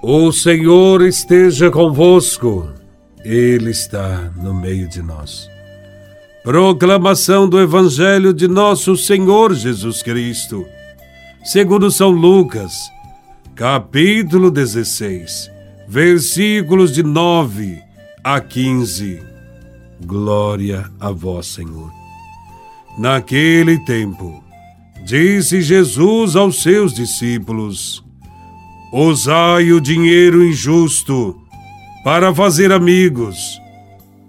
O Senhor esteja convosco, Ele está no meio de nós. Proclamação do Evangelho de Nosso Senhor Jesus Cristo, segundo São Lucas, capítulo 16, versículos de 9 a 15. Glória a Vós, Senhor. Naquele tempo, disse Jesus aos seus discípulos: Usai o dinheiro injusto para fazer amigos,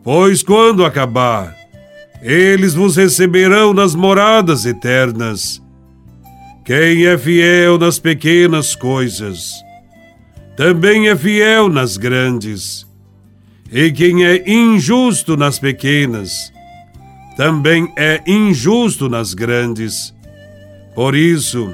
pois quando acabar, eles vos receberão nas moradas eternas. Quem é fiel nas pequenas coisas, também é fiel nas grandes. E quem é injusto nas pequenas, também é injusto nas grandes. Por isso,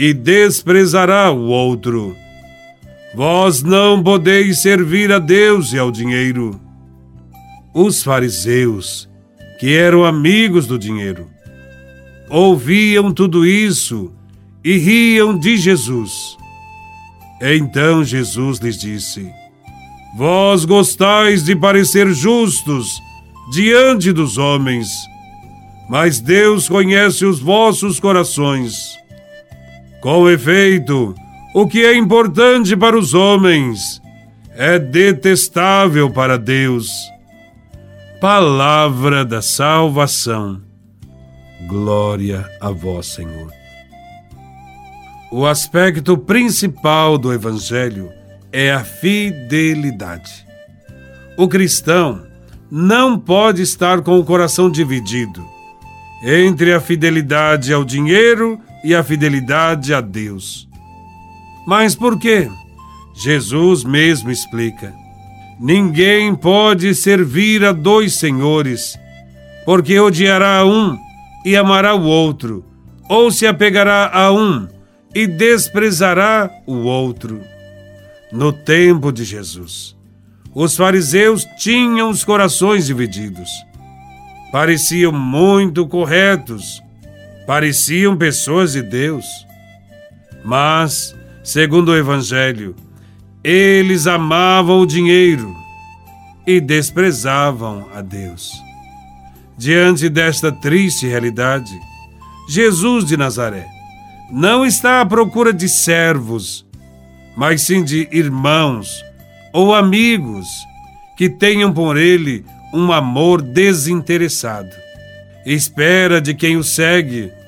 e desprezará o outro. Vós não podeis servir a Deus e ao dinheiro. Os fariseus, que eram amigos do dinheiro, ouviam tudo isso e riam de Jesus. Então Jesus lhes disse: Vós gostais de parecer justos diante dos homens, mas Deus conhece os vossos corações. Com efeito, o que é importante para os homens é detestável para Deus. Palavra da salvação. Glória a vós, Senhor. O aspecto principal do Evangelho é a fidelidade. O cristão não pode estar com o coração dividido entre a fidelidade ao dinheiro e a fidelidade a Deus. Mas por quê? Jesus mesmo explica. Ninguém pode servir a dois senhores, porque odiará um e amará o outro, ou se apegará a um e desprezará o outro. No tempo de Jesus, os fariseus tinham os corações divididos. Pareciam muito corretos pareciam pessoas de Deus. Mas, segundo o Evangelho, eles amavam o dinheiro e desprezavam a Deus. Diante desta triste realidade, Jesus de Nazaré não está à procura de servos, mas sim de irmãos ou amigos que tenham por ele um amor desinteressado. Espera de quem o segue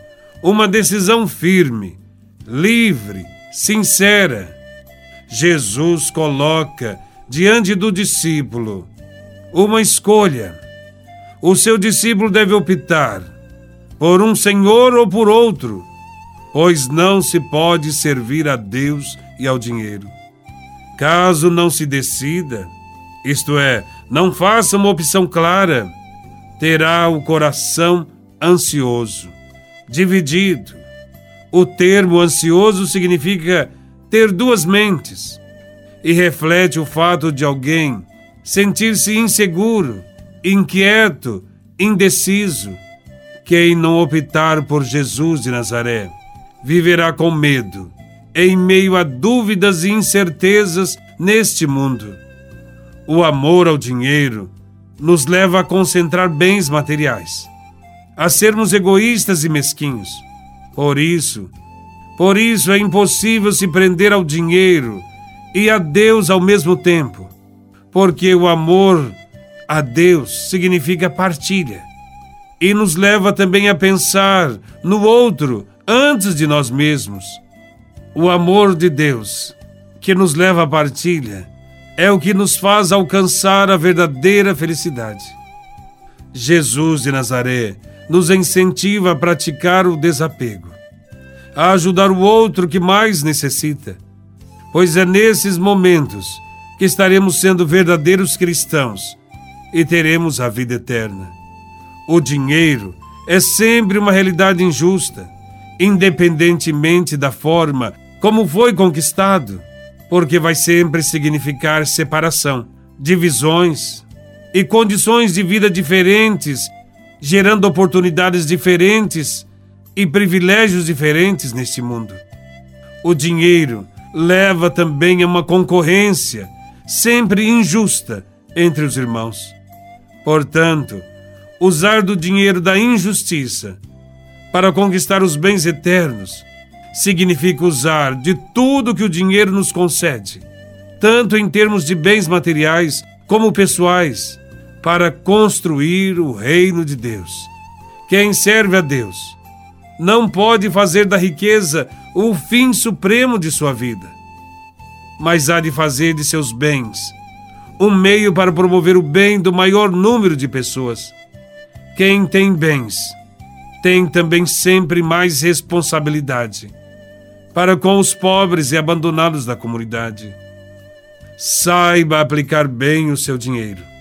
uma decisão firme, livre, sincera. Jesus coloca diante do discípulo uma escolha. O seu discípulo deve optar por um senhor ou por outro, pois não se pode servir a Deus e ao dinheiro. Caso não se decida, isto é, não faça uma opção clara, terá o coração ansioso dividido. O termo ansioso significa ter duas mentes e reflete o fato de alguém sentir-se inseguro, inquieto, indeciso. Quem não optar por Jesus de Nazaré viverá com medo, em meio a dúvidas e incertezas neste mundo. O amor ao dinheiro nos leva a concentrar bens materiais a sermos egoístas e mesquinhos. Por isso, por isso é impossível se prender ao dinheiro e a Deus ao mesmo tempo, porque o amor a Deus significa partilha e nos leva também a pensar no outro antes de nós mesmos. O amor de Deus, que nos leva à partilha, é o que nos faz alcançar a verdadeira felicidade. Jesus de Nazaré nos incentiva a praticar o desapego, a ajudar o outro que mais necessita, pois é nesses momentos que estaremos sendo verdadeiros cristãos e teremos a vida eterna. O dinheiro é sempre uma realidade injusta, independentemente da forma como foi conquistado, porque vai sempre significar separação, divisões e condições de vida diferentes, gerando oportunidades diferentes e privilégios diferentes neste mundo. O dinheiro leva também a uma concorrência sempre injusta entre os irmãos. Portanto, usar do dinheiro da injustiça para conquistar os bens eternos significa usar de tudo que o dinheiro nos concede, tanto em termos de bens materiais como pessoais, para construir o reino de Deus. Quem serve a Deus não pode fazer da riqueza o fim supremo de sua vida, mas há de fazer de seus bens um meio para promover o bem do maior número de pessoas. Quem tem bens tem também sempre mais responsabilidade para com os pobres e abandonados da comunidade. Saiba aplicar bem o seu dinheiro.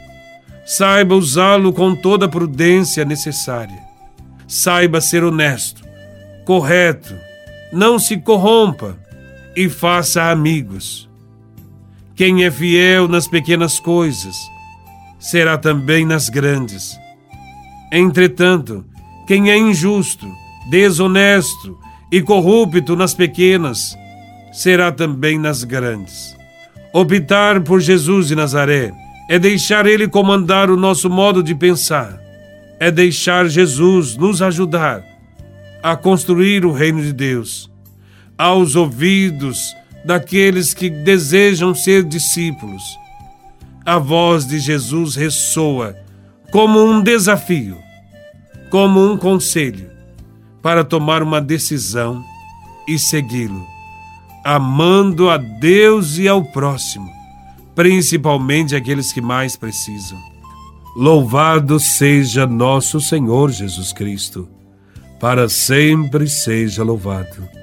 Saiba usá-lo com toda a prudência necessária. Saiba ser honesto, correto, não se corrompa e faça amigos. Quem é fiel nas pequenas coisas, será também nas grandes. Entretanto, quem é injusto, desonesto e corrupto nas pequenas, será também nas grandes. Optar por Jesus de Nazaré é deixar Ele comandar o nosso modo de pensar, é deixar Jesus nos ajudar a construir o reino de Deus, aos ouvidos daqueles que desejam ser discípulos. A voz de Jesus ressoa como um desafio, como um conselho para tomar uma decisão e segui-lo, amando a Deus e ao próximo, principalmente aqueles que mais precisam. Louvado seja nosso Senhor Jesus Cristo, para sempre seja louvado.